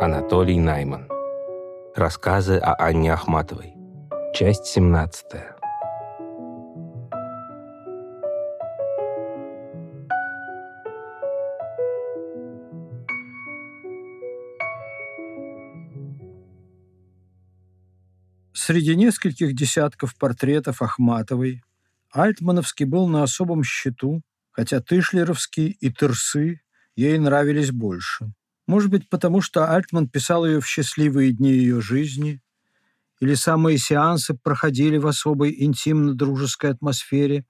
Анатолий Найман. Рассказы о Анне Ахматовой. Часть 17. Среди нескольких десятков портретов Ахматовой Альтмановский был на особом счету, хотя Тышлеровский и Тырсы ей нравились больше. Может быть, потому что Альтман писал ее в счастливые дни ее жизни, или самые сеансы проходили в особой интимно-дружеской атмосфере,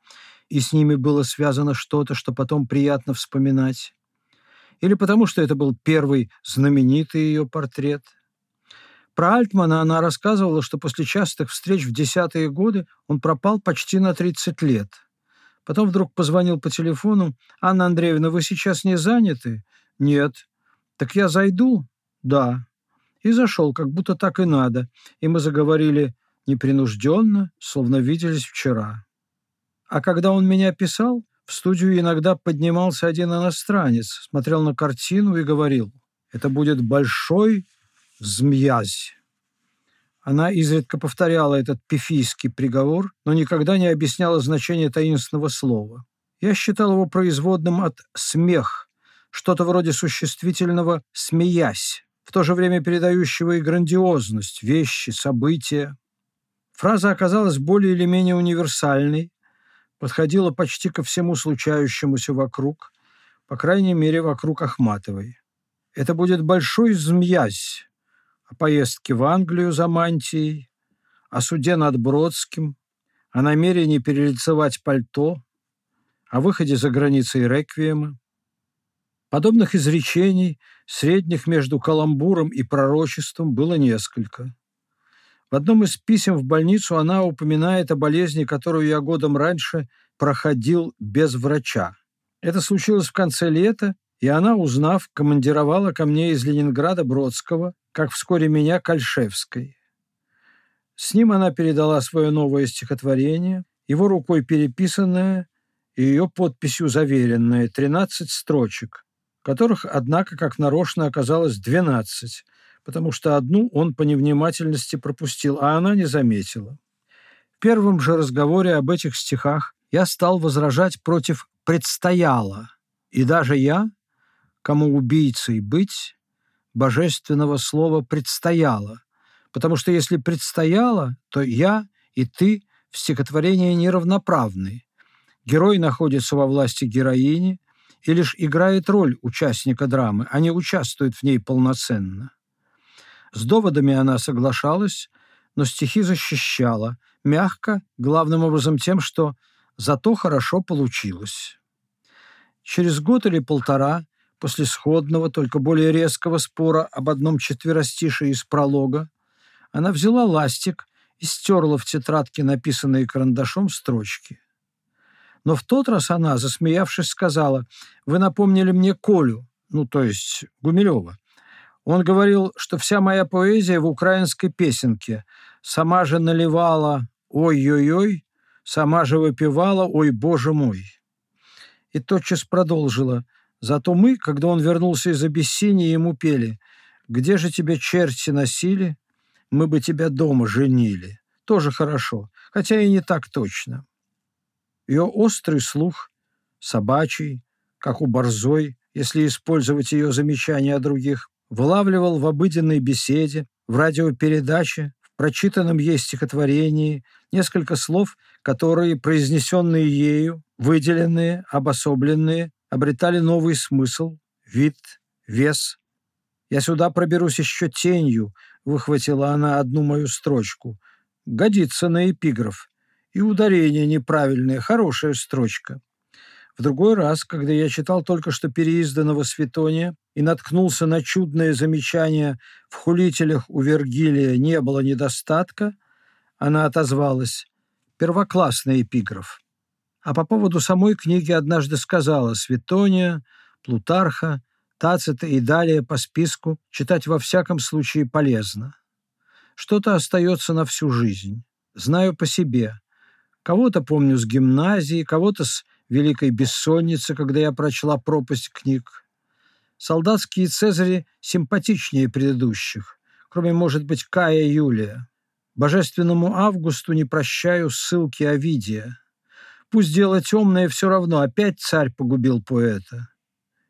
и с ними было связано что-то, что потом приятно вспоминать, или потому что это был первый знаменитый ее портрет – про Альтмана она рассказывала, что после частых встреч в десятые годы он пропал почти на 30 лет. Потом вдруг позвонил по телефону. «Анна Андреевна, вы сейчас не заняты?» «Нет». «Так я зайду?» «Да». И зашел, как будто так и надо. И мы заговорили непринужденно, словно виделись вчера. А когда он меня писал, в студию иногда поднимался один иностранец, смотрел на картину и говорил, «Это будет большой змеязь. Она изредка повторяла этот пифийский приговор, но никогда не объясняла значение таинственного слова. Я считал его производным от «смех», что-то вроде существительного «смеясь», в то же время передающего и грандиозность, вещи, события. Фраза оказалась более или менее универсальной, подходила почти ко всему случающемуся вокруг, по крайней мере, вокруг Ахматовой. Это будет большой змеязь, о поездке в Англию за мантией, о суде над Бродским, о намерении перелицевать пальто, о выходе за границей реквиема. Подобных изречений, средних между каламбуром и пророчеством, было несколько. В одном из писем в больницу она упоминает о болезни, которую я годом раньше проходил без врача. Это случилось в конце лета, и она, узнав, командировала ко мне из Ленинграда Бродского, как вскоре меня Кольшевской. С ним она передала свое новое стихотворение, его рукой переписанное и ее подписью заверенное, 13 строчек, которых, однако, как нарочно оказалось 12, потому что одну он по невнимательности пропустил, а она не заметила. В первом же разговоре об этих стихах я стал возражать против «предстояло», и даже я, кому убийцей быть, божественного слова «предстояло», потому что если предстояло, то я и ты в стихотворении неравноправны. Герой находится во власти героини и лишь играет роль участника драмы, а не участвует в ней полноценно. С доводами она соглашалась, но стихи защищала, мягко, главным образом тем, что «зато хорошо получилось». Через год или полтора после сходного, только более резкого спора об одном четверостишии из пролога, она взяла ластик и стерла в тетрадке написанные карандашом строчки. Но в тот раз она, засмеявшись, сказала, «Вы напомнили мне Колю, ну, то есть Гумилева. Он говорил, что вся моя поэзия в украинской песенке. Сама же наливала «Ой-ой-ой», сама же выпивала «Ой, боже мой». И тотчас продолжила – Зато мы, когда он вернулся из Абиссинии, ему пели «Где же тебя черти носили? Мы бы тебя дома женили». Тоже хорошо, хотя и не так точно. Ее острый слух, собачий, как у борзой, если использовать ее замечания о других, вылавливал в обыденной беседе, в радиопередаче, в прочитанном ей стихотворении несколько слов, которые, произнесенные ею, выделенные, обособленные, обретали новый смысл, вид, вес. «Я сюда проберусь еще тенью», — выхватила она одну мою строчку. «Годится на эпиграф. И ударение неправильное, хорошая строчка». В другой раз, когда я читал только что переизданного Светония и наткнулся на чудное замечание «в хулителях у Вергилия не было недостатка», она отозвалась «первоклассный эпиграф». А по поводу самой книги однажды сказала Светония, Плутарха, Тацита и далее по списку читать во всяком случае полезно. Что-то остается на всю жизнь. Знаю по себе. Кого-то помню с гимназии, кого-то с великой бессонницы, когда я прочла пропасть книг. Солдатские цезари симпатичнее предыдущих, кроме, может быть, Кая Юлия. Божественному Августу не прощаю ссылки Овидия. Пусть дело темное все равно, опять царь погубил поэта.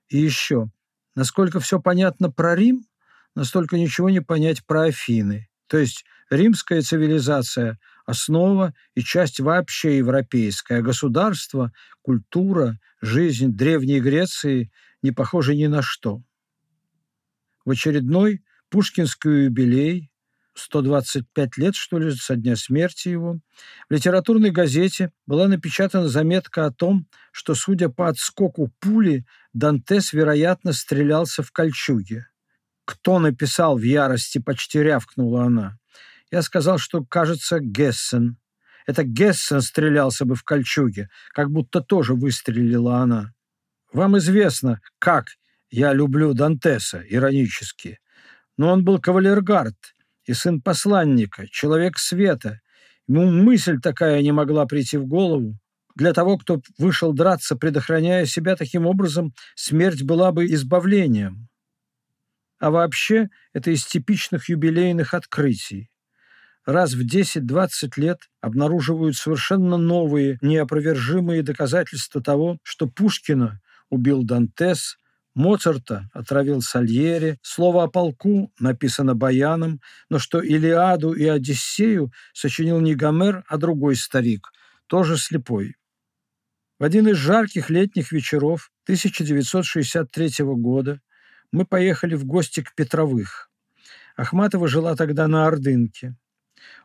И еще, насколько все понятно про Рим, настолько ничего не понять про Афины. То есть римская цивилизация – основа и часть вообще европейская, государство, культура, жизнь Древней Греции не похожи ни на что. В очередной Пушкинский юбилей 125 лет, что ли, со дня смерти его, в литературной газете была напечатана заметка о том, что, судя по отскоку пули, Дантес, вероятно, стрелялся в кольчуге. «Кто написал в ярости?» – почти рявкнула она. Я сказал, что, кажется, Гессен. Это Гессен стрелялся бы в кольчуге, как будто тоже выстрелила она. Вам известно, как я люблю Дантеса, иронически. Но он был кавалергард и сын посланника, человек света. Ему мысль такая не могла прийти в голову. Для того, кто вышел драться, предохраняя себя таким образом, смерть была бы избавлением. А вообще, это из типичных юбилейных открытий. Раз в 10-20 лет обнаруживают совершенно новые, неопровержимые доказательства того, что Пушкина убил Дантес, Моцарта отравил Сальери, слово о полку написано Баяном, но что Илиаду и Одиссею сочинил не Гомер, а другой старик, тоже слепой. В один из жарких летних вечеров 1963 года мы поехали в гости к Петровых. Ахматова жила тогда на Ордынке.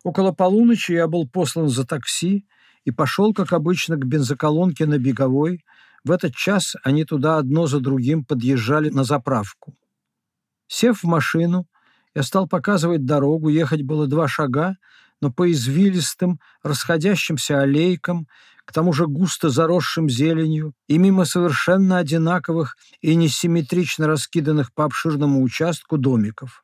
Около полуночи я был послан за такси и пошел, как обычно, к бензоколонке на Беговой, в этот час они туда одно за другим подъезжали на заправку. Сев в машину, я стал показывать дорогу, ехать было два шага, но по извилистым, расходящимся аллейкам, к тому же густо заросшим зеленью, и мимо совершенно одинаковых и несимметрично раскиданных по обширному участку домиков.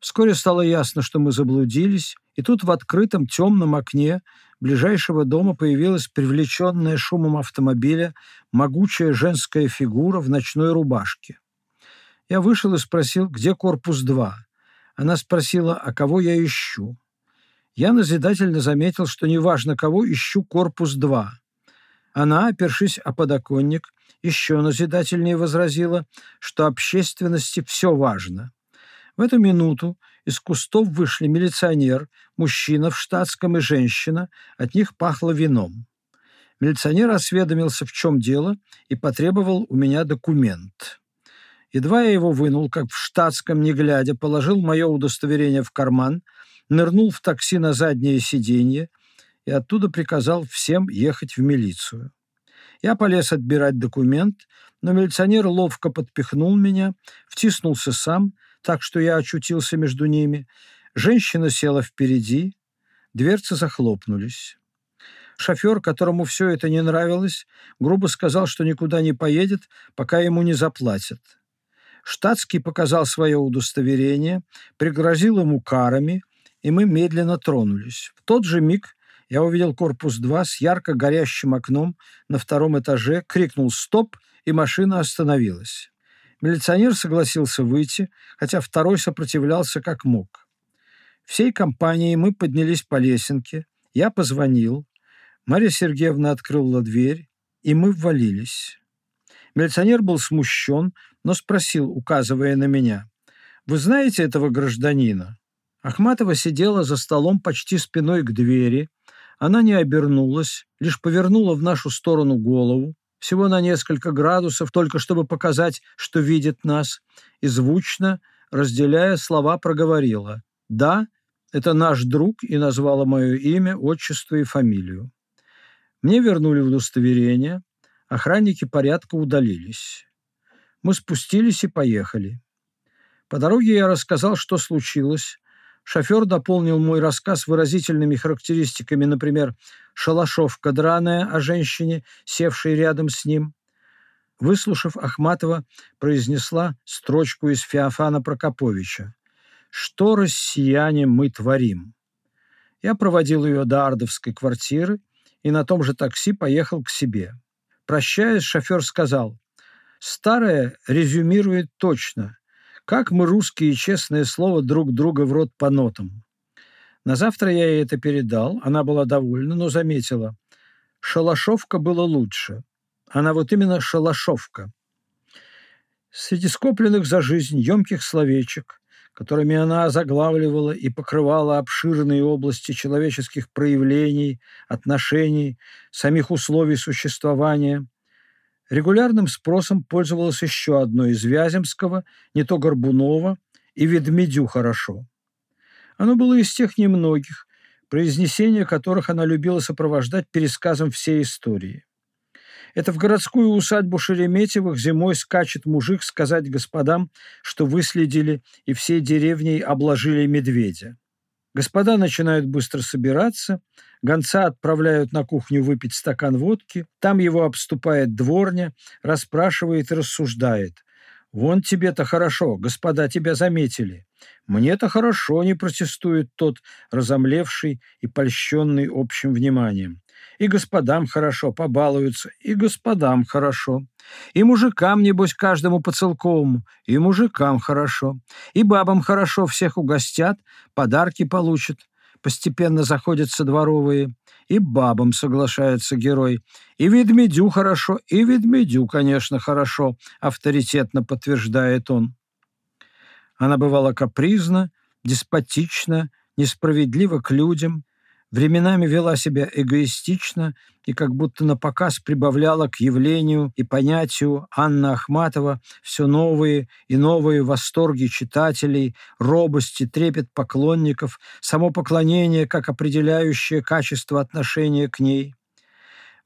Вскоре стало ясно, что мы заблудились, и тут в открытом темном окне ближайшего дома появилась привлеченная шумом автомобиля могучая женская фигура в ночной рубашке. Я вышел и спросил, где корпус 2. Она спросила, а кого я ищу. Я назидательно заметил, что неважно кого, ищу корпус 2. Она, опершись о подоконник, еще назидательнее возразила, что общественности все важно. В эту минуту из кустов вышли милиционер, мужчина в штатском и женщина, от них пахло вином. Милиционер осведомился, в чем дело, и потребовал у меня документ. Едва я его вынул, как в штатском, не глядя, положил мое удостоверение в карман, нырнул в такси на заднее сиденье и оттуда приказал всем ехать в милицию. Я полез отбирать документ, но милиционер ловко подпихнул меня, втиснулся сам – так что я очутился между ними. Женщина села впереди, дверцы захлопнулись. Шофер, которому все это не нравилось, грубо сказал, что никуда не поедет, пока ему не заплатят. Штатский показал свое удостоверение, пригрозил ему карами, и мы медленно тронулись. В тот же миг я увидел корпус 2 с ярко горящим окном на втором этаже, крикнул «Стоп!» и машина остановилась. Милиционер согласился выйти, хотя второй сопротивлялся как мог. Всей компанией мы поднялись по лесенке, я позвонил, Марья Сергеевна открыла дверь, и мы ввалились. Милиционер был смущен, но спросил, указывая на меня, «Вы знаете этого гражданина?» Ахматова сидела за столом почти спиной к двери. Она не обернулась, лишь повернула в нашу сторону голову, всего на несколько градусов, только чтобы показать, что видит нас, и звучно, разделяя слова, проговорила «Да, это наш друг» и назвала мое имя, отчество и фамилию. Мне вернули удостоверение, охранники порядка удалились. Мы спустились и поехали. По дороге я рассказал, что случилось, Шофер дополнил мой рассказ выразительными характеристиками, например, шалашовка драная о женщине, севшей рядом с ним. Выслушав Ахматова, произнесла строчку из Феофана Прокоповича «Что, россияне, мы творим?» Я проводил ее до Ардовской квартиры и на том же такси поехал к себе. Прощаясь, шофер сказал Старое резюмирует точно, как мы, русские, честное слово, друг друга в рот по нотам. На завтра я ей это передал, она была довольна, но заметила, шалашовка было лучше. Она вот именно шалашовка. Среди скопленных за жизнь емких словечек, которыми она заглавливала и покрывала обширные области человеческих проявлений, отношений, самих условий существования, регулярным спросом пользовалось еще одно из Вяземского, не то Горбунова, и Ведмедю хорошо. Оно было из тех немногих, произнесение которых она любила сопровождать пересказом всей истории. Это в городскую усадьбу Шереметьевых зимой скачет мужик сказать господам, что выследили и всей деревней обложили медведя. Господа начинают быстро собираться, гонца отправляют на кухню выпить стакан водки, там его обступает дворня, расспрашивает и рассуждает. «Вон тебе-то хорошо, господа тебя заметили. Мне-то хорошо, не протестует тот, разомлевший и польщенный общим вниманием. И господам хорошо, побалуются, и господам хорошо. И мужикам, небось, каждому по целковому, и мужикам хорошо. И бабам хорошо, всех угостят, подарки получат. Постепенно заходятся дворовые. И бабам соглашается герой. И ведмедю хорошо, и ведмедю, конечно, хорошо, авторитетно подтверждает он. Она бывала капризна, деспотична, несправедлива к людям, временами вела себя эгоистично и как будто на показ прибавляла к явлению и понятию Анна Ахматова все новые и новые восторги читателей, робости, трепет поклонников, само поклонение как определяющее качество отношения к ней.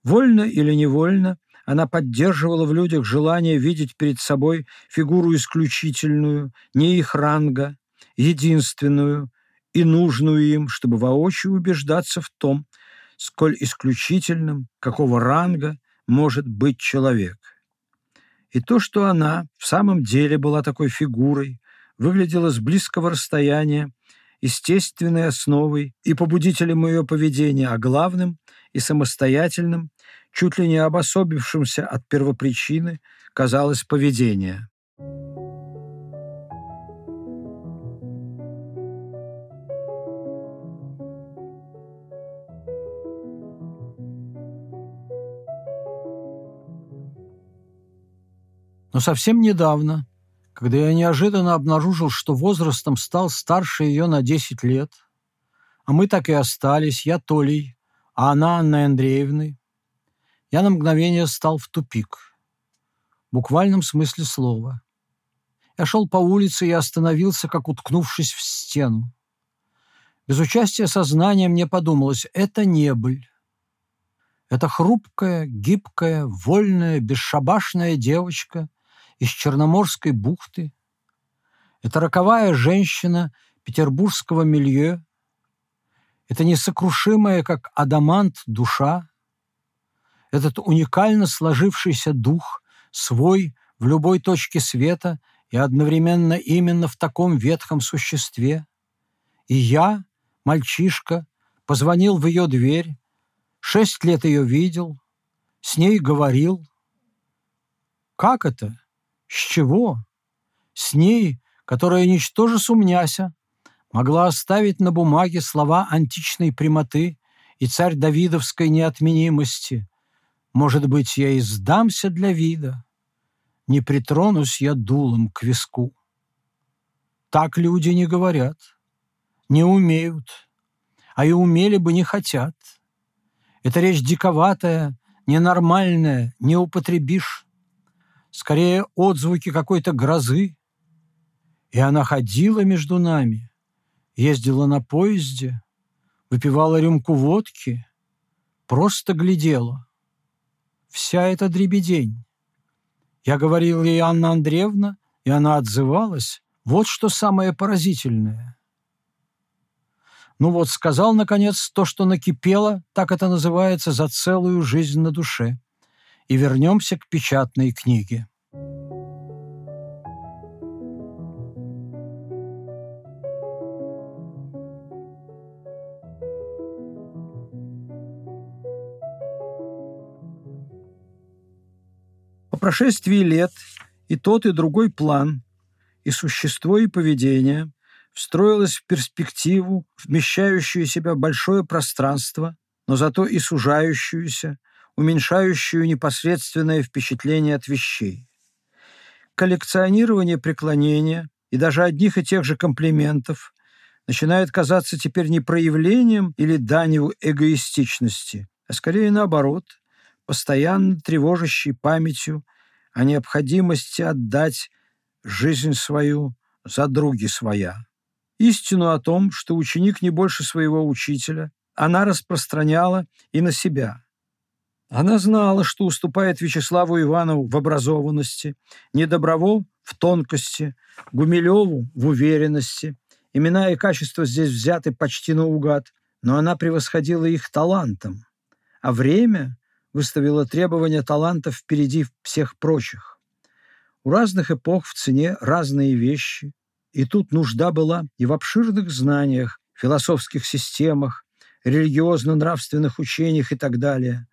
Вольно или невольно она поддерживала в людях желание видеть перед собой фигуру исключительную, не их ранга, единственную, и нужную им, чтобы воочию убеждаться в том, сколь исключительным, какого ранга может быть человек. И то, что она в самом деле была такой фигурой, выглядела с близкого расстояния, естественной основой и побудителем ее поведения, а главным и самостоятельным, чуть ли не обособившимся от первопричины, казалось поведение. Но совсем недавно, когда я неожиданно обнаружил, что возрастом стал старше ее на 10 лет, а мы так и остались, я Толей, а она Анной Андреевной, я на мгновение стал в тупик. В буквальном смысле слова. Я шел по улице и остановился, как уткнувшись в стену. Без участия сознания мне подумалось, это не быль. Это хрупкая, гибкая, вольная, бесшабашная девочка — из Черноморской бухты. Это роковая женщина петербургского милье. Это несокрушимая, как адамант, душа. Этот уникально сложившийся дух, свой в любой точке света и одновременно именно в таком ветхом существе. И я, мальчишка, позвонил в ее дверь, шесть лет ее видел, с ней говорил. Как это? С чего? С ней, которая, ничтоже сумняся, могла оставить на бумаге слова античной прямоты и царь Давидовской неотменимости. Может быть, я и сдамся для вида, не притронусь я дулом к виску. Так люди не говорят, не умеют, а и умели бы не хотят. Это речь диковатая, ненормальная, не употребишь скорее отзвуки какой-то грозы. И она ходила между нами, ездила на поезде, выпивала рюмку водки, просто глядела. Вся эта дребедень. Я говорил ей Анна Андреевна, и она отзывалась. Вот что самое поразительное. Ну вот, сказал, наконец, то, что накипело, так это называется, за целую жизнь на душе – и вернемся к печатной книге. прошествии лет и тот, и другой план, и существо, и поведение встроилось в перспективу, вмещающую себя большое пространство, но зато и сужающуюся, уменьшающую непосредственное впечатление от вещей. Коллекционирование преклонения и даже одних и тех же комплиментов начинает казаться теперь не проявлением или данью эгоистичности, а скорее наоборот, постоянно тревожащей памятью о необходимости отдать жизнь свою за други своя. Истину о том, что ученик не больше своего учителя, она распространяла и на себя. Она знала, что уступает Вячеславу Иванову в образованности, Недоброву в тонкости, Гумилеву в уверенности. Имена и качества здесь взяты почти наугад, но она превосходила их талантом. А время выставило требования талантов впереди всех прочих. У разных эпох в цене разные вещи, и тут нужда была и в обширных знаниях, философских системах, религиозно-нравственных учениях и так далее,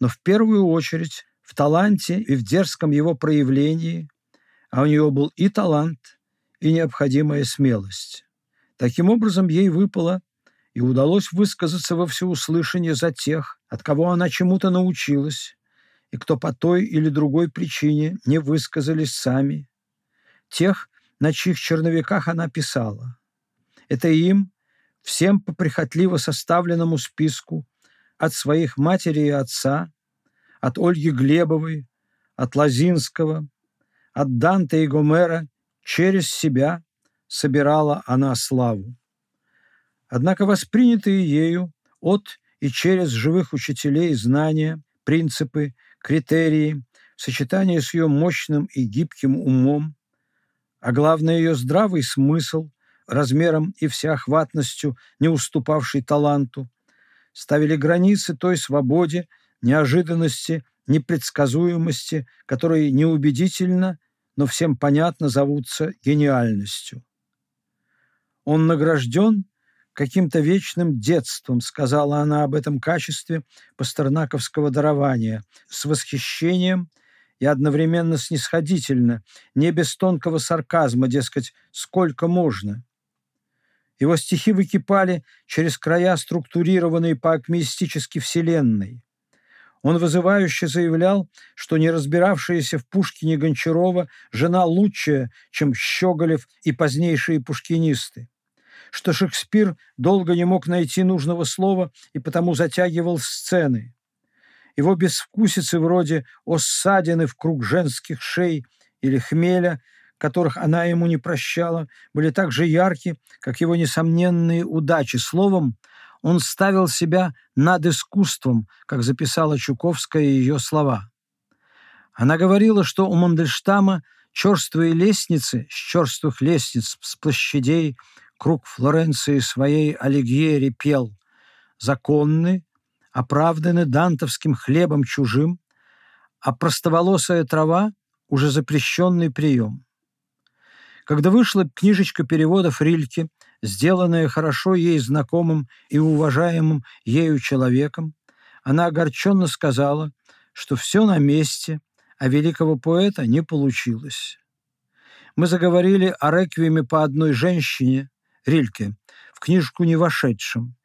но в первую очередь в таланте и в дерзком его проявлении, а у нее был и талант, и необходимая смелость. Таким образом, ей выпало и удалось высказаться во всеуслышание за тех, от кого она чему-то научилась, и кто по той или другой причине не высказались сами, тех, на чьих черновиках она писала. Это им, всем по прихотливо составленному списку, от своих матери и отца, от Ольги Глебовой, от Лазинского, от Данте и Гомера через себя собирала она славу. Однако воспринятые ею от и через живых учителей знания, принципы, критерии, в сочетании с ее мощным и гибким умом, а главное ее здравый смысл, размером и всеохватностью, не уступавший таланту, ставили границы той свободе, неожиданности, непредсказуемости, которые неубедительно, но всем понятно зовутся гениальностью. Он награжден каким-то вечным детством, сказала она об этом качестве пастернаковского дарования, с восхищением и одновременно снисходительно, не без тонкого сарказма, дескать, сколько можно. Его стихи выкипали через края структурированной по-акмеистически вселенной. Он вызывающе заявлял, что не разбиравшаяся в Пушкине Гончарова жена лучшая, чем Щеголев и позднейшие пушкинисты что Шекспир долго не мог найти нужного слова и потому затягивал сцены. Его безвкусицы вроде «Оссадины в круг женских шей» или «Хмеля», которых она ему не прощала, были так же ярки, как его несомненные удачи. Словом, он ставил себя над искусством, как записала Чуковская ее слова. Она говорила, что у Мандельштама черствые лестницы с черствых лестниц, с площадей, круг Флоренции своей Алигьери пел «Законны, оправданы дантовским хлебом чужим, а простоволосая трава — уже запрещенный прием». Когда вышла книжечка переводов Рильке, сделанная хорошо ей знакомым и уважаемым ею человеком, она огорченно сказала, что все на месте, а великого поэта не получилось. Мы заговорили о реквиеме по одной женщине, Рильке, в книжку не вошедшем.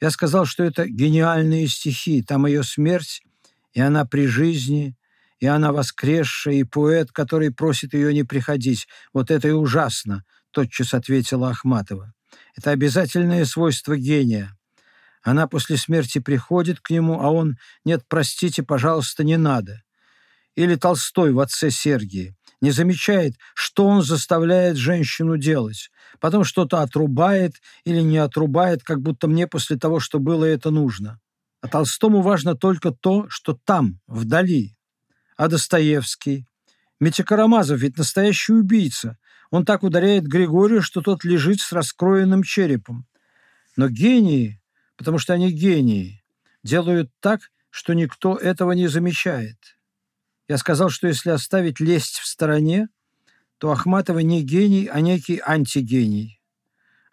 Я сказал, что это гениальные стихи, там ее смерть, и она при жизни, и она воскресшая, и поэт, который просит ее не приходить. Вот это и ужасно, тотчас ответила Ахматова. Это обязательное свойство гения. Она после смерти приходит к нему, а он «нет, простите, пожалуйста, не надо». Или Толстой в «Отце Сергии» не замечает, что он заставляет женщину делать. Потом что-то отрубает или не отрубает, как будто мне после того, что было, это нужно. А Толстому важно только то, что там, вдали. А Достоевский? Митя Карамазов ведь настоящий убийца. Он так ударяет Григория, что тот лежит с раскроенным черепом. Но гении, потому что они гении, делают так, что никто этого не замечает. Я сказал, что если оставить лесть в стороне, то Ахматова не гений, а некий антигений.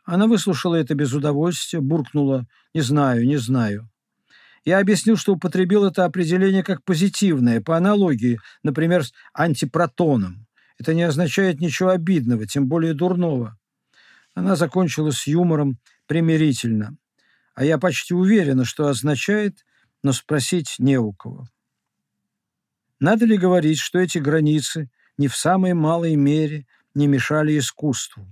Она выслушала это без удовольствия, буркнула «не знаю, не знаю». Я объяснил, что употребил это определение как позитивное, по аналогии, например, с антипротоном. Это не означает ничего обидного, тем более дурного. Она закончила с юмором примирительно. А я почти уверена, что означает, но спросить не у кого. Надо ли говорить, что эти границы ни в самой малой мере не мешали искусству?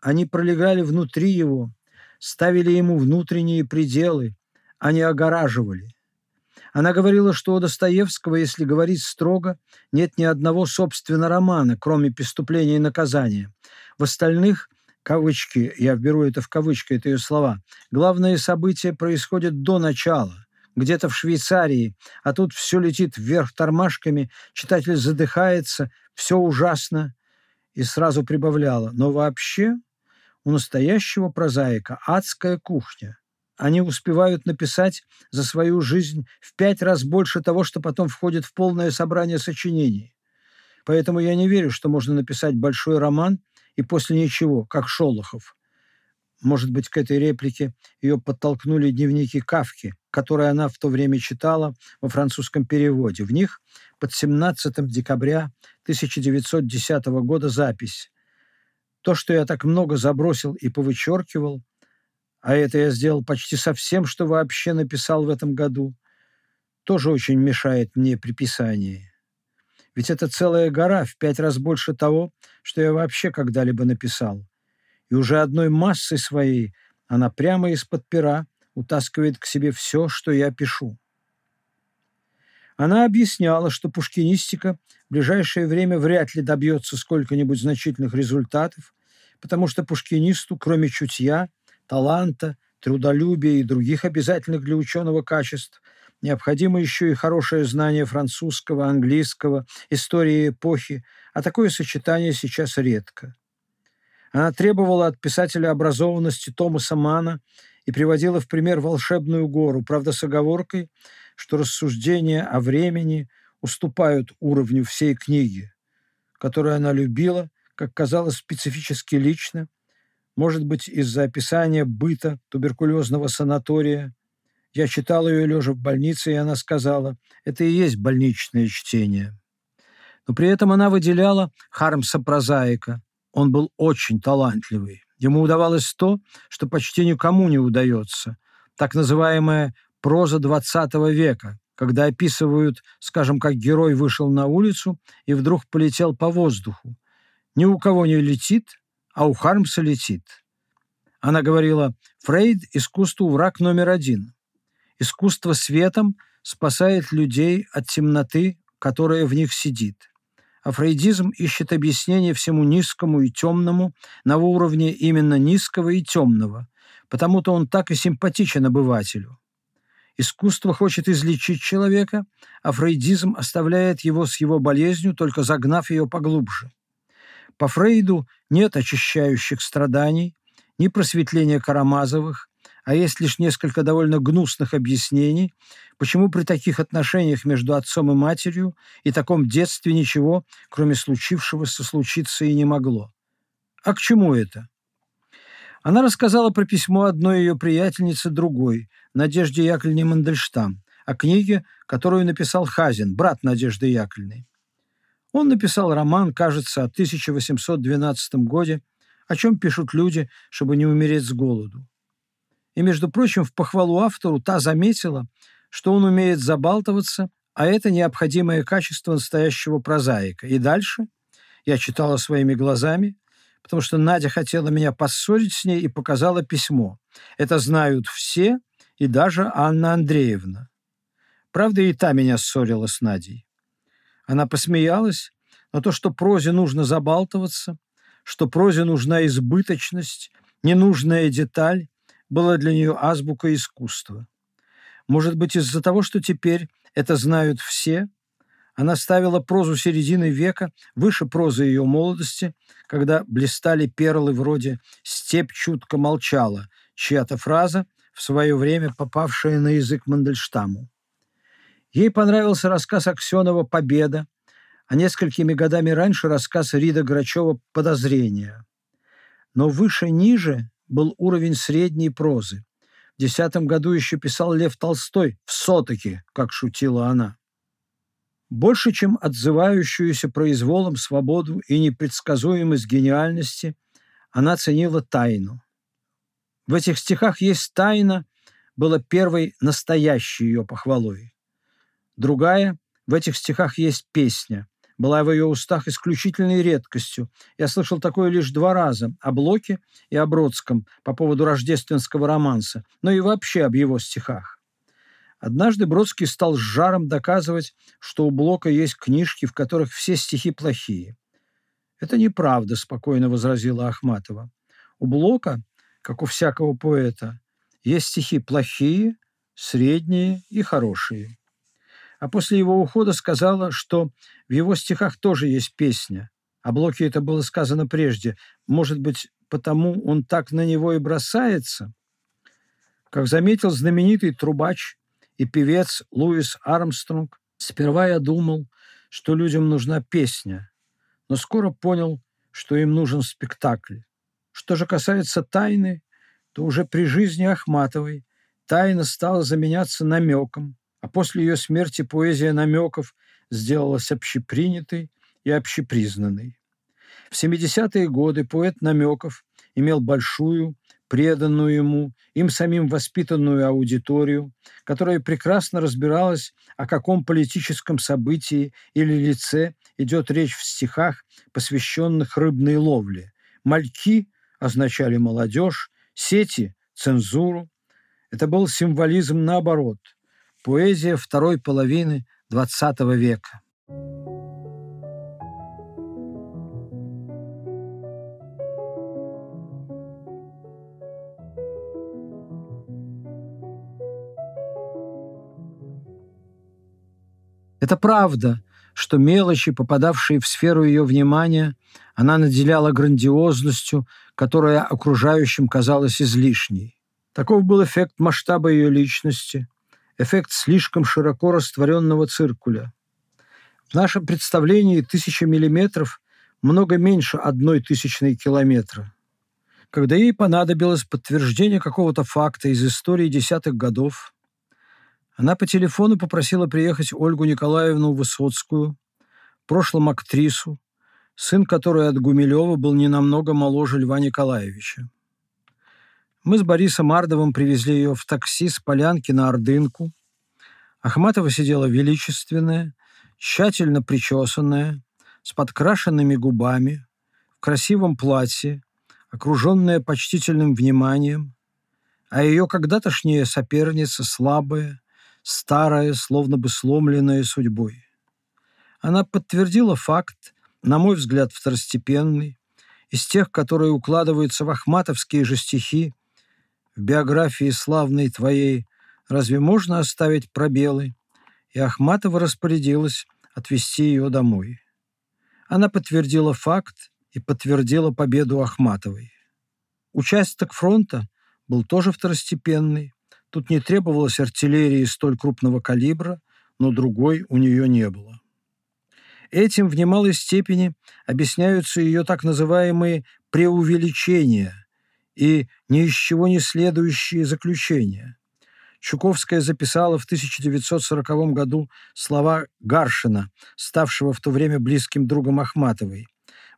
Они пролегали внутри его, ставили ему внутренние пределы, они огораживали. Она говорила, что у Достоевского, если говорить строго, нет ни одного собственно романа, кроме «Преступления и наказания». В остальных кавычки, я вберу это в кавычки, это ее слова, главные события происходят до начала, где-то в Швейцарии, а тут все летит вверх тормашками, читатель задыхается, все ужасно, и сразу прибавляла. Но вообще у настоящего прозаика адская кухня. Они успевают написать за свою жизнь в пять раз больше того, что потом входит в полное собрание сочинений. Поэтому я не верю, что можно написать большой роман и после ничего, как Шолохов. Может быть, к этой реплике ее подтолкнули дневники Кавки, которые она в то время читала во французском переводе. В них под 17 декабря 1910 года запись «То, что я так много забросил и повычеркивал, а это я сделал почти со всем, что вообще написал в этом году, тоже очень мешает мне при писании. Ведь это целая гора в пять раз больше того, что я вообще когда-либо написал. И уже одной массой своей она прямо из-под пера утаскивает к себе все, что я пишу. Она объясняла, что пушкинистика в ближайшее время вряд ли добьется сколько-нибудь значительных результатов, потому что пушкинисту, кроме чутья, таланта, трудолюбия и других обязательных для ученого качеств, необходимо еще и хорошее знание французского, английского, истории эпохи, а такое сочетание сейчас редко. Она требовала от писателя образованности Томаса Мана и приводила в пример волшебную гору, правда, с оговоркой, что рассуждения о времени уступают уровню всей книги, которую она любила, как казалось, специфически лично, может быть, из-за описания быта туберкулезного санатория. Я читал ее лежа в больнице, и она сказала, это и есть больничное чтение. Но при этом она выделяла Хармса прозаика. Он был очень талантливый. Ему удавалось то, что почти никому не удается. Так называемая проза XX века, когда описывают, скажем, как герой вышел на улицу и вдруг полетел по воздуху. Ни у кого не летит, а у Хармса летит. Она говорила, Фрейд – искусству враг номер один. Искусство светом спасает людей от темноты, которая в них сидит. А фрейдизм ищет объяснение всему низкому и темному на уровне именно низкого и темного, потому-то он так и симпатичен обывателю. Искусство хочет излечить человека, а фрейдизм оставляет его с его болезнью, только загнав ее поглубже. По Фрейду нет очищающих страданий, ни просветления Карамазовых, а есть лишь несколько довольно гнусных объяснений, почему при таких отношениях между отцом и матерью и таком детстве ничего, кроме случившегося, случиться и не могло. А к чему это? Она рассказала про письмо одной ее приятельницы другой, Надежде Яковлевне Мандельштам, о книге, которую написал Хазин, брат Надежды Яковлевны. Он написал роман, кажется, о 1812 годе, о чем пишут люди, чтобы не умереть с голоду. И, между прочим, в похвалу автору та заметила, что он умеет забалтываться, а это необходимое качество настоящего прозаика. И дальше я читала своими глазами, потому что Надя хотела меня поссорить с ней и показала письмо. Это знают все, и даже Анна Андреевна. Правда, и та меня ссорила с Надей. Она посмеялась, но то, что прозе нужно забалтываться, что прозе нужна избыточность, ненужная деталь, было для нее азбука искусства. Может быть, из-за того, что теперь это знают все, она ставила прозу середины века выше прозы ее молодости, когда блистали перлы вроде «степь чутко молчала», чья-то фраза, в свое время попавшая на язык Мандельштаму. Ей понравился рассказ Аксенова «Победа», а несколькими годами раньше рассказ Рида Грачева «Подозрение». Но выше-ниже был уровень средней прозы. В десятом году еще писал Лев Толстой в «Сотоке», как шутила она. Больше, чем отзывающуюся произволом свободу и непредсказуемость гениальности, она ценила тайну. В этих стихах есть тайна, была первой настоящей ее похвалой. Другая – в этих стихах есть песня, была в ее устах исключительной редкостью. Я слышал такое лишь два раза – о Блоке и о Бродском по поводу рождественского романса, но и вообще об его стихах. Однажды Бродский стал с жаром доказывать, что у Блока есть книжки, в которых все стихи плохие. «Это неправда», – спокойно возразила Ахматова. «У Блока, как у всякого поэта, есть стихи плохие, средние и хорошие» а после его ухода сказала, что в его стихах тоже есть песня. О Блоке это было сказано прежде. Может быть, потому он так на него и бросается? Как заметил знаменитый трубач и певец Луис Армстронг, сперва я думал, что людям нужна песня, но скоро понял, что им нужен спектакль. Что же касается тайны, то уже при жизни Ахматовой тайна стала заменяться намеком, а после ее смерти поэзия намеков сделалась общепринятой и общепризнанной. В 70-е годы поэт намеков имел большую, преданную ему, им самим воспитанную аудиторию, которая прекрасно разбиралась, о каком политическом событии или лице идет речь в стихах, посвященных рыбной ловле. Мальки означали молодежь, сети – цензуру. Это был символизм наоборот – Поэзия второй половины XX века. Это правда, что мелочи, попадавшие в сферу ее внимания, она наделяла грандиозностью, которая окружающим казалась излишней. Таков был эффект масштаба ее личности, эффект слишком широко растворенного циркуля. В нашем представлении тысяча миллиметров много меньше одной тысячной километра. Когда ей понадобилось подтверждение какого-то факта из истории десятых годов, она по телефону попросила приехать Ольгу Николаевну Высоцкую, в прошлом актрису, сын которой от Гумилева был не намного моложе Льва Николаевича. Мы с Борисом Ардовым привезли ее в такси с полянки на Ордынку. Ахматова сидела величественная, тщательно причесанная, с подкрашенными губами, в красивом платье, окруженная почтительным вниманием, а ее когда-тошняя соперница слабая, старая, словно бы сломленная судьбой. Она подтвердила факт, на мой взгляд, второстепенный, из тех, которые укладываются в ахматовские же стихи, в биографии славной твоей разве можно оставить пробелы?» И Ахматова распорядилась отвезти ее домой. Она подтвердила факт и подтвердила победу Ахматовой. Участок фронта был тоже второстепенный. Тут не требовалось артиллерии столь крупного калибра, но другой у нее не было. Этим в немалой степени объясняются ее так называемые преувеличения, и ни из чего не следующие заключения. Чуковская записала в 1940 году слова Гаршина, ставшего в то время близким другом Ахматовой.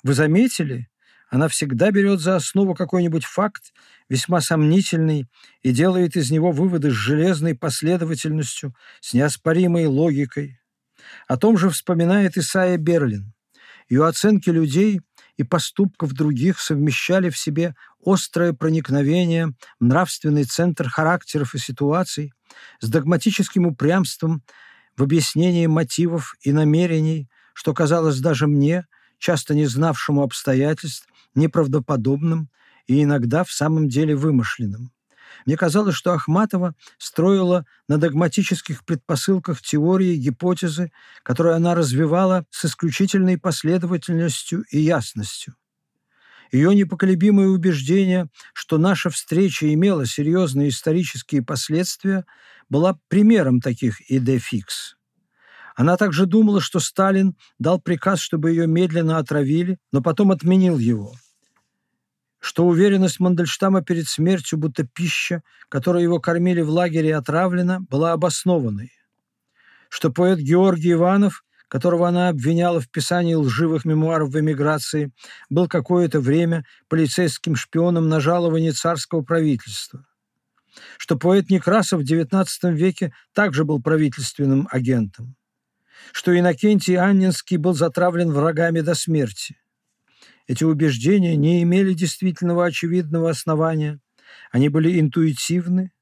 «Вы заметили? Она всегда берет за основу какой-нибудь факт, весьма сомнительный, и делает из него выводы с железной последовательностью, с неоспоримой логикой. О том же вспоминает Исайя Берлин. Ее оценки людей и поступков других совмещали в себе острое проникновение в нравственный центр характеров и ситуаций с догматическим упрямством в объяснении мотивов и намерений, что казалось даже мне, часто не знавшему обстоятельств, неправдоподобным и иногда в самом деле вымышленным. Мне казалось, что Ахматова строила на догматических предпосылках теории, гипотезы, которые она развивала с исключительной последовательностью и ясностью. Ее непоколебимое убеждение, что наша встреча имела серьезные исторические последствия, была примером таких идей фикс. Она также думала, что Сталин дал приказ, чтобы ее медленно отравили, но потом отменил его – что уверенность Мандельштама перед смертью, будто пища, которой его кормили в лагере отравлена, была обоснованной, что поэт Георгий Иванов, которого она обвиняла в писании лживых мемуаров в эмиграции, был какое-то время полицейским шпионом на жалование царского правительства, что поэт Некрасов в XIX веке также был правительственным агентом, что Иннокентий Аннинский был затравлен врагами до смерти, эти убеждения не имели действительного очевидного основания. Они были интуитивны,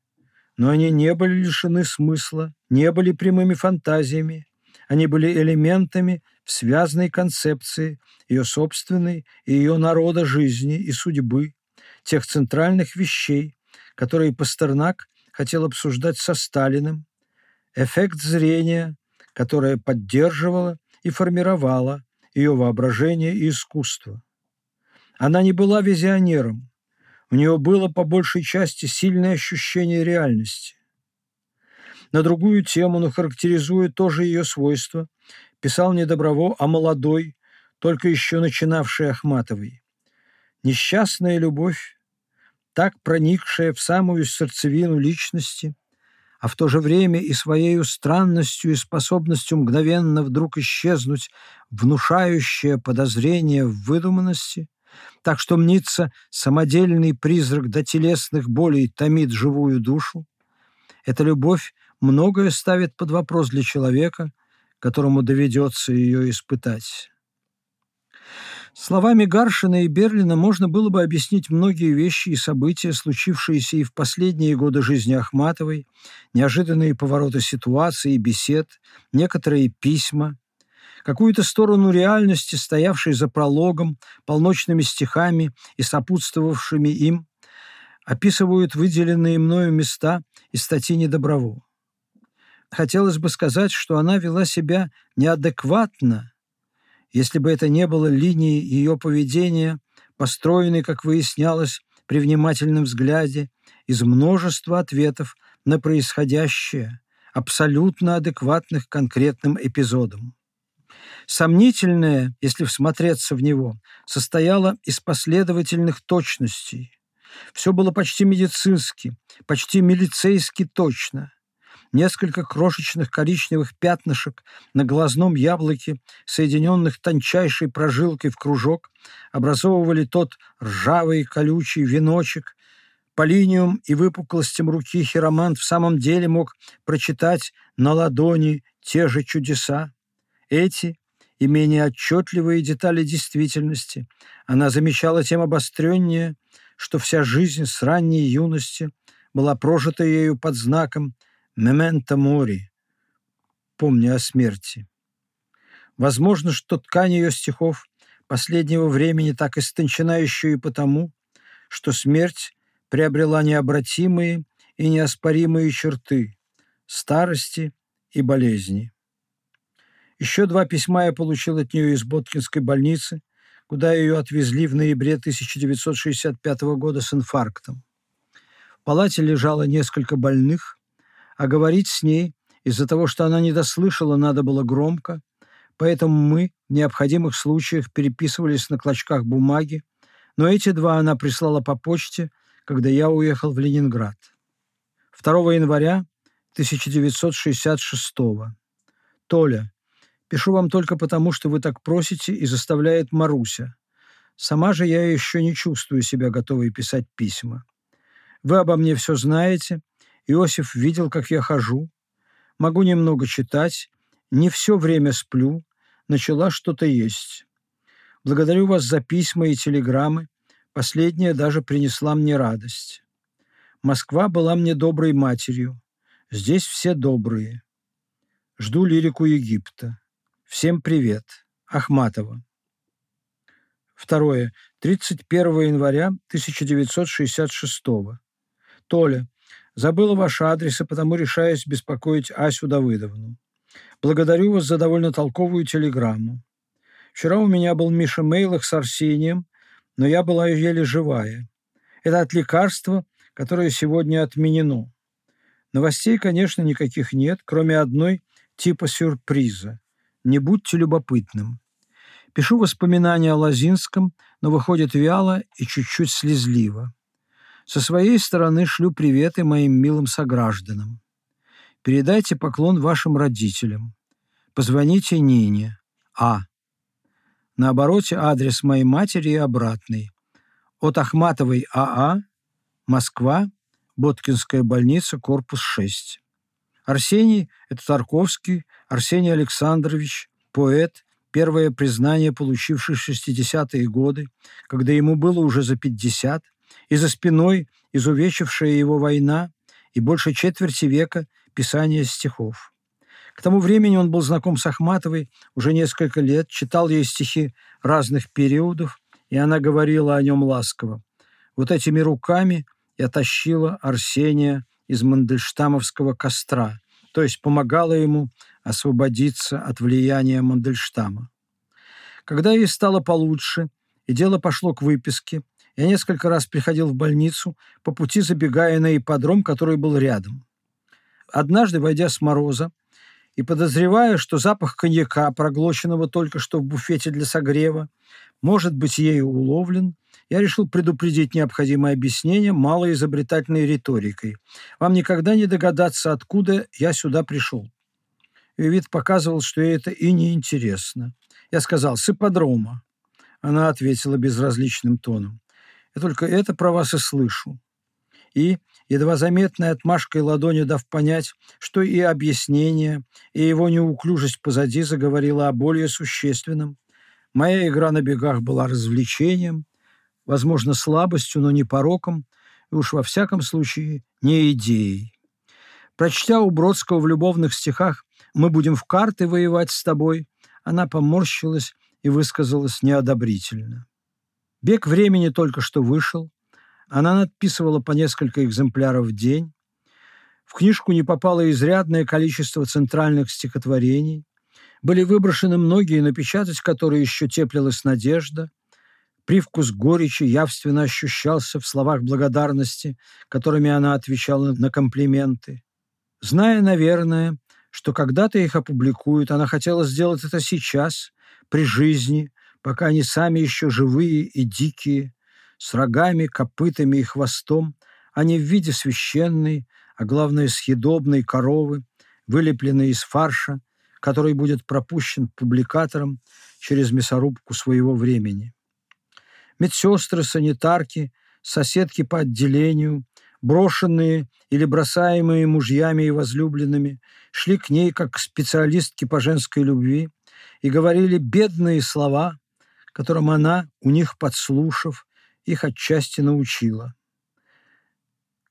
но они не были лишены смысла, не были прямыми фантазиями. Они были элементами в связанной концепции ее собственной и ее народа жизни и судьбы, тех центральных вещей, которые Пастернак хотел обсуждать со Сталиным, эффект зрения, которое поддерживало и формировало ее воображение и искусство. Она не была визионером. У нее было по большей части сильное ощущение реальности. На другую тему, но характеризуя тоже ее свойства, писал Недоброво о молодой, только еще начинавшей Ахматовой. Несчастная любовь, так проникшая в самую сердцевину личности, а в то же время и своей странностью и способностью мгновенно вдруг исчезнуть, внушающая подозрение в выдуманности, так что мнится самодельный призрак до телесных болей томит живую душу. Эта любовь многое ставит под вопрос для человека, которому доведется ее испытать. Словами Гаршина и Берлина можно было бы объяснить многие вещи и события, случившиеся и в последние годы жизни Ахматовой, неожиданные повороты ситуации и бесед, некоторые письма, какую-то сторону реальности, стоявшей за прологом, полночными стихами и сопутствовавшими им, описывают выделенные мною места из статьи Недоброво. Хотелось бы сказать, что она вела себя неадекватно, если бы это не было линией ее поведения, построенной, как выяснялось, при внимательном взгляде из множества ответов на происходящее, абсолютно адекватных конкретным эпизодам. Сомнительное, если всмотреться в него, состояло из последовательных точностей. Все было почти медицински, почти милицейски точно. Несколько крошечных коричневых пятнышек на глазном яблоке, соединенных тончайшей прожилкой в кружок, образовывали тот ржавый колючий веночек, по линиям и выпуклостям руки хиромант в самом деле мог прочитать на ладони те же чудеса. Эти и менее отчетливые детали действительности. Она замечала тем обостреннее, что вся жизнь с ранней юности была прожита ею под знаком «мементо мори» — «помня о смерти». Возможно, что ткань ее стихов последнего времени так истончена еще и потому, что смерть приобрела необратимые и неоспоримые черты старости и болезни. Еще два письма я получил от нее из Боткинской больницы, куда ее отвезли в ноябре 1965 года с инфарктом. В палате лежало несколько больных, а говорить с ней из-за того, что она не дослышала, надо было громко, поэтому мы в необходимых случаях переписывались на клочках бумаги, но эти два она прислала по почте, когда я уехал в Ленинград. 2 января 1966 Толя, Пишу вам только потому, что вы так просите и заставляет Маруся. Сама же я еще не чувствую себя готовой писать письма. Вы обо мне все знаете. Иосиф видел, как я хожу. Могу немного читать. Не все время сплю. Начала что-то есть. Благодарю вас за письма и телеграммы. Последняя даже принесла мне радость. Москва была мне доброй матерью. Здесь все добрые. Жду лирику Египта. Всем привет. Ахматова. Второе. 31 января 1966. Толя. Забыла ваш адрес, и потому решаюсь беспокоить Асю Давыдовну. Благодарю вас за довольно толковую телеграмму. Вчера у меня был Миша Мейлах с Арсением, но я была еле живая. Это от лекарства, которое сегодня отменено. Новостей, конечно, никаких нет, кроме одной типа сюрприза. Не будьте любопытным. Пишу воспоминания о Лазинском, но выходит вяло и чуть-чуть слезливо. Со своей стороны шлю приветы моим милым согражданам. Передайте поклон вашим родителям. Позвоните Нине. А. На обороте адрес моей матери и обратный. От Ахматовой АА, Москва, Боткинская больница, корпус 6. Арсений – это Тарковский, Арсений Александрович, поэт, первое признание, получивший в 60-е годы, когда ему было уже за 50, и за спиной изувечившая его война и больше четверти века писания стихов. К тому времени он был знаком с Ахматовой уже несколько лет, читал ей стихи разных периодов, и она говорила о нем ласково. Вот этими руками я тащила Арсения из Мандельштамовского костра, то есть помогала ему освободиться от влияния Мандельштама. Когда ей стало получше, и дело пошло к выписке, я несколько раз приходил в больницу, по пути забегая на ипподром, который был рядом. Однажды, войдя с мороза, и подозревая, что запах коньяка, проглоченного только что в буфете для согрева, может быть ею уловлен, я решил предупредить необходимое объяснение малоизобретательной риторикой. Вам никогда не догадаться, откуда я сюда пришел. Вид показывал, что ей это и не интересно. Я сказал «с ипподрома». Она ответила безразличным тоном. «Я только это про вас и слышу». И, едва заметной отмашкой ладони дав понять, что и объяснение, и его неуклюжесть позади заговорила о более существенном. Моя игра на бегах была развлечением, возможно, слабостью, но не пороком, и уж во всяком случае не идеей. Прочтя у Бродского в любовных стихах «Мы будем в карты воевать с тобой», она поморщилась и высказалась неодобрительно. Бег времени только что вышел, она надписывала по несколько экземпляров в день. В книжку не попало изрядное количество центральных стихотворений. Были выброшены многие, напечатать которые еще теплилась надежда. Привкус горечи явственно ощущался в словах благодарности, которыми она отвечала на комплименты. Зная, наверное, что когда-то их опубликуют, она хотела сделать это сейчас, при жизни, пока они сами еще живые и дикие, с рогами, копытами и хвостом, а не в виде священной, а главное съедобной коровы, вылепленной из фарша, который будет пропущен публикатором через мясорубку своего времени. Медсестры, санитарки, соседки по отделению, брошенные или бросаемые мужьями и возлюбленными, шли к ней как к специалистке по женской любви и говорили бедные слова, которым она, у них подслушав, их отчасти научила.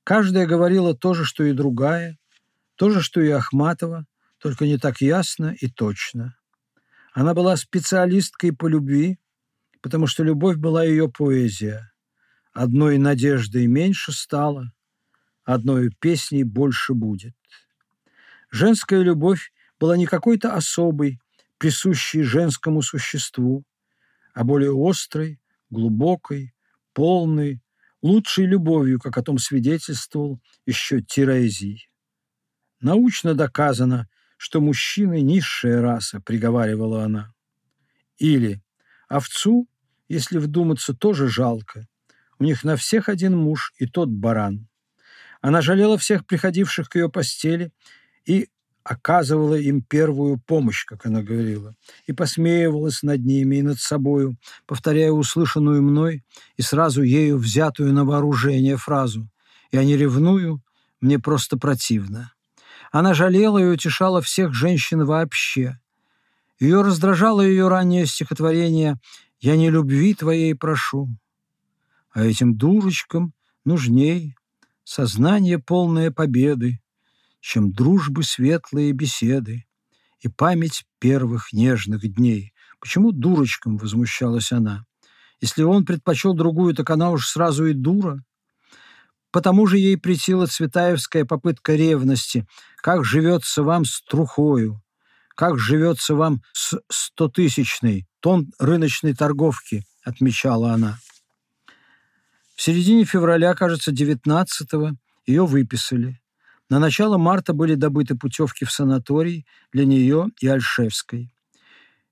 Каждая говорила то же, что и другая, то же, что и Ахматова, только не так ясно и точно. Она была специалисткой по любви, потому что любовь была ее поэзия. Одной надеждой меньше стало, одной песней больше будет. Женская любовь была не какой-то особой, присущей женскому существу, а более острой, глубокой, полной, лучшей любовью, как о том свидетельствовал еще Тирезий. Научно доказано, что мужчины – низшая раса, приговаривала она. Или овцу, если вдуматься, тоже жалко. У них на всех один муж, и тот баран. Она жалела всех приходивших к ее постели и оказывала им первую помощь, как она говорила, и посмеивалась над ними и над собою, повторяя услышанную мной и сразу ею взятую на вооружение фразу «Я не ревную, мне просто противно». Она жалела и утешала всех женщин вообще. Ее раздражало ее раннее стихотворение «Я не любви твоей прошу», а этим дурочкам нужней сознание полное победы, чем дружбы светлые беседы и память первых нежных дней. Почему дурочкам возмущалась она? Если он предпочел другую, так она уж сразу и дура. Потому же ей притила цветаевская попытка ревности. Как живется вам с трухою? Как живется вам с стотысячной, тон рыночной торговки, отмечала она. В середине февраля, кажется, 19-го, ее выписали. На начало марта были добыты путевки в санаторий для нее и Альшевской.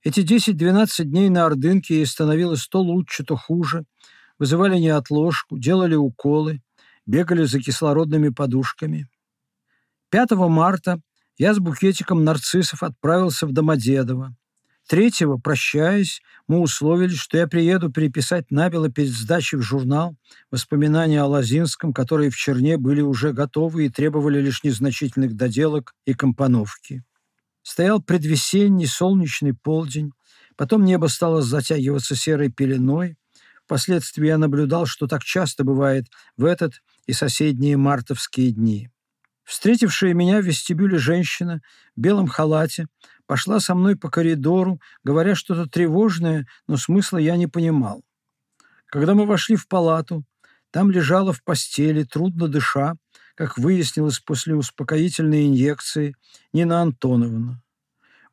Эти 10-12 дней на Ордынке ей становилось то лучше, то хуже. Вызывали неотложку, делали уколы, бегали за кислородными подушками. 5 марта я с букетиком нарциссов отправился в Домодедово. Третьего, прощаясь, мы условились, что я приеду переписать набело перед сдачей в журнал воспоминания о Лазинском, которые в Черне были уже готовы и требовали лишь незначительных доделок и компоновки. Стоял предвесенний солнечный полдень, потом небо стало затягиваться серой пеленой. Впоследствии я наблюдал, что так часто бывает в этот и соседние мартовские дни. Встретившая меня в вестибюле женщина в белом халате пошла со мной по коридору, говоря что-то тревожное, но смысла я не понимал. Когда мы вошли в палату, там лежала в постели, трудно дыша, как выяснилось после успокоительной инъекции, Нина Антоновна.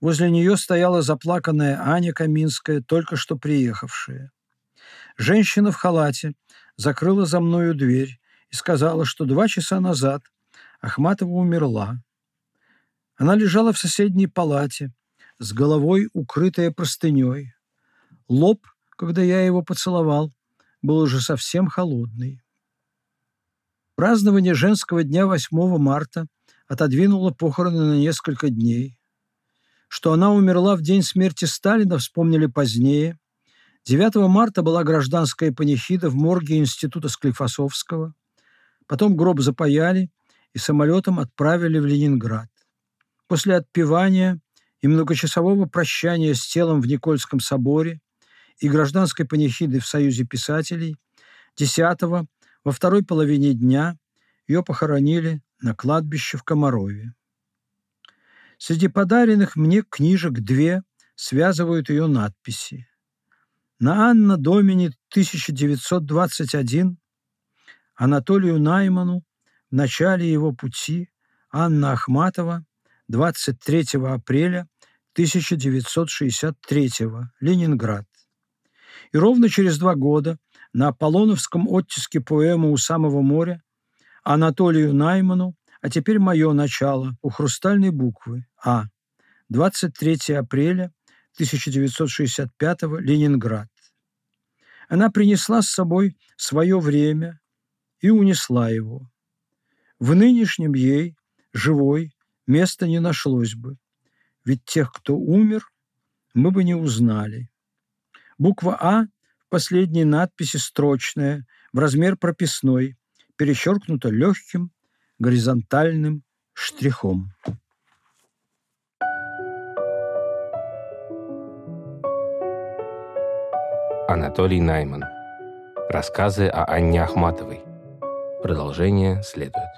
Возле нее стояла заплаканная Аня Каминская, только что приехавшая. Женщина в халате закрыла за мною дверь и сказала, что два часа назад Ахматова умерла. Она лежала в соседней палате, с головой укрытая простыней. Лоб, когда я его поцеловал, был уже совсем холодный. Празднование женского дня 8 марта отодвинуло похороны на несколько дней. Что она умерла в день смерти Сталина, вспомнили позднее. 9 марта была гражданская панихида в морге Института Склифосовского. Потом гроб запаяли и самолетом отправили в Ленинград. После отпевания и многочасового прощания с телом в Никольском соборе и гражданской панихиды в Союзе писателей 10 во второй половине дня ее похоронили на кладбище в Комарове. Среди подаренных мне книжек две связывают ее надписи. На Анна Домини 1921 Анатолию Найману в начале его пути Анна Ахматова 23 апреля 1963 Ленинград. И ровно через два года на Аполлоновском оттиске поэмы «У самого моря» Анатолию Найману, а теперь мое начало у хрустальной буквы А. 23 апреля 1965 Ленинград. Она принесла с собой свое время и унесла его. В нынешнем ей, живой, места не нашлось бы, ведь тех, кто умер, мы бы не узнали. Буква А последней надписи строчная, в размер прописной, перечеркнута легким горизонтальным штрихом. Анатолий Найман. Рассказы о Анне Ахматовой. Продолжение следует.